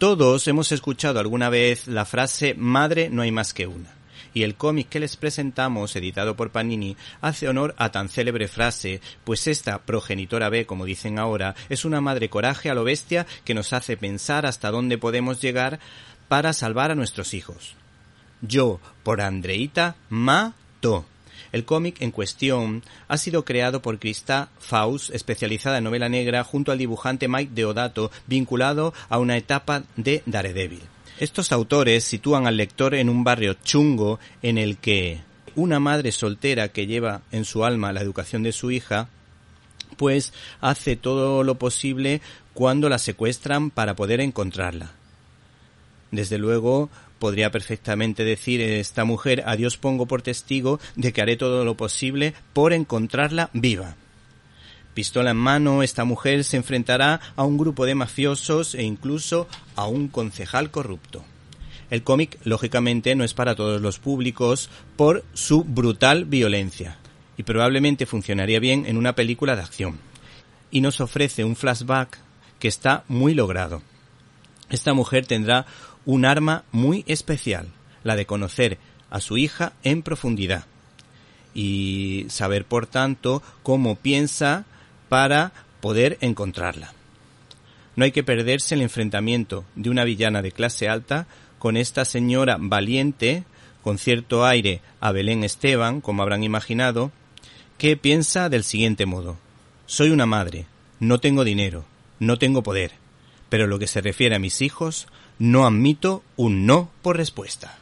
Todos hemos escuchado alguna vez la frase madre no hay más que una. Y el cómic que les presentamos, editado por Panini, hace honor a tan célebre frase, pues esta progenitora B, como dicen ahora, es una madre coraje a lo bestia que nos hace pensar hasta dónde podemos llegar para salvar a nuestros hijos. Yo, por Andreita, mato. El cómic en cuestión ha sido creado por Krista Faust, especializada en novela negra, junto al dibujante Mike Deodato, vinculado a una etapa de Daredevil. Estos autores sitúan al lector en un barrio chungo en el que una madre soltera que lleva en su alma la educación de su hija, pues hace todo lo posible cuando la secuestran para poder encontrarla. Desde luego, podría perfectamente decir esta mujer, a Dios pongo por testigo de que haré todo lo posible por encontrarla viva. Pistola en mano, esta mujer se enfrentará a un grupo de mafiosos e incluso a un concejal corrupto. El cómic, lógicamente, no es para todos los públicos por su brutal violencia, y probablemente funcionaría bien en una película de acción. Y nos ofrece un flashback que está muy logrado. Esta mujer tendrá un arma muy especial, la de conocer a su hija en profundidad y saber, por tanto, cómo piensa para poder encontrarla. No hay que perderse el enfrentamiento de una villana de clase alta con esta señora valiente, con cierto aire a Belén Esteban, como habrán imaginado, que piensa del siguiente modo. Soy una madre, no tengo dinero, no tengo poder, pero lo que se refiere a mis hijos, no admito un no por respuesta.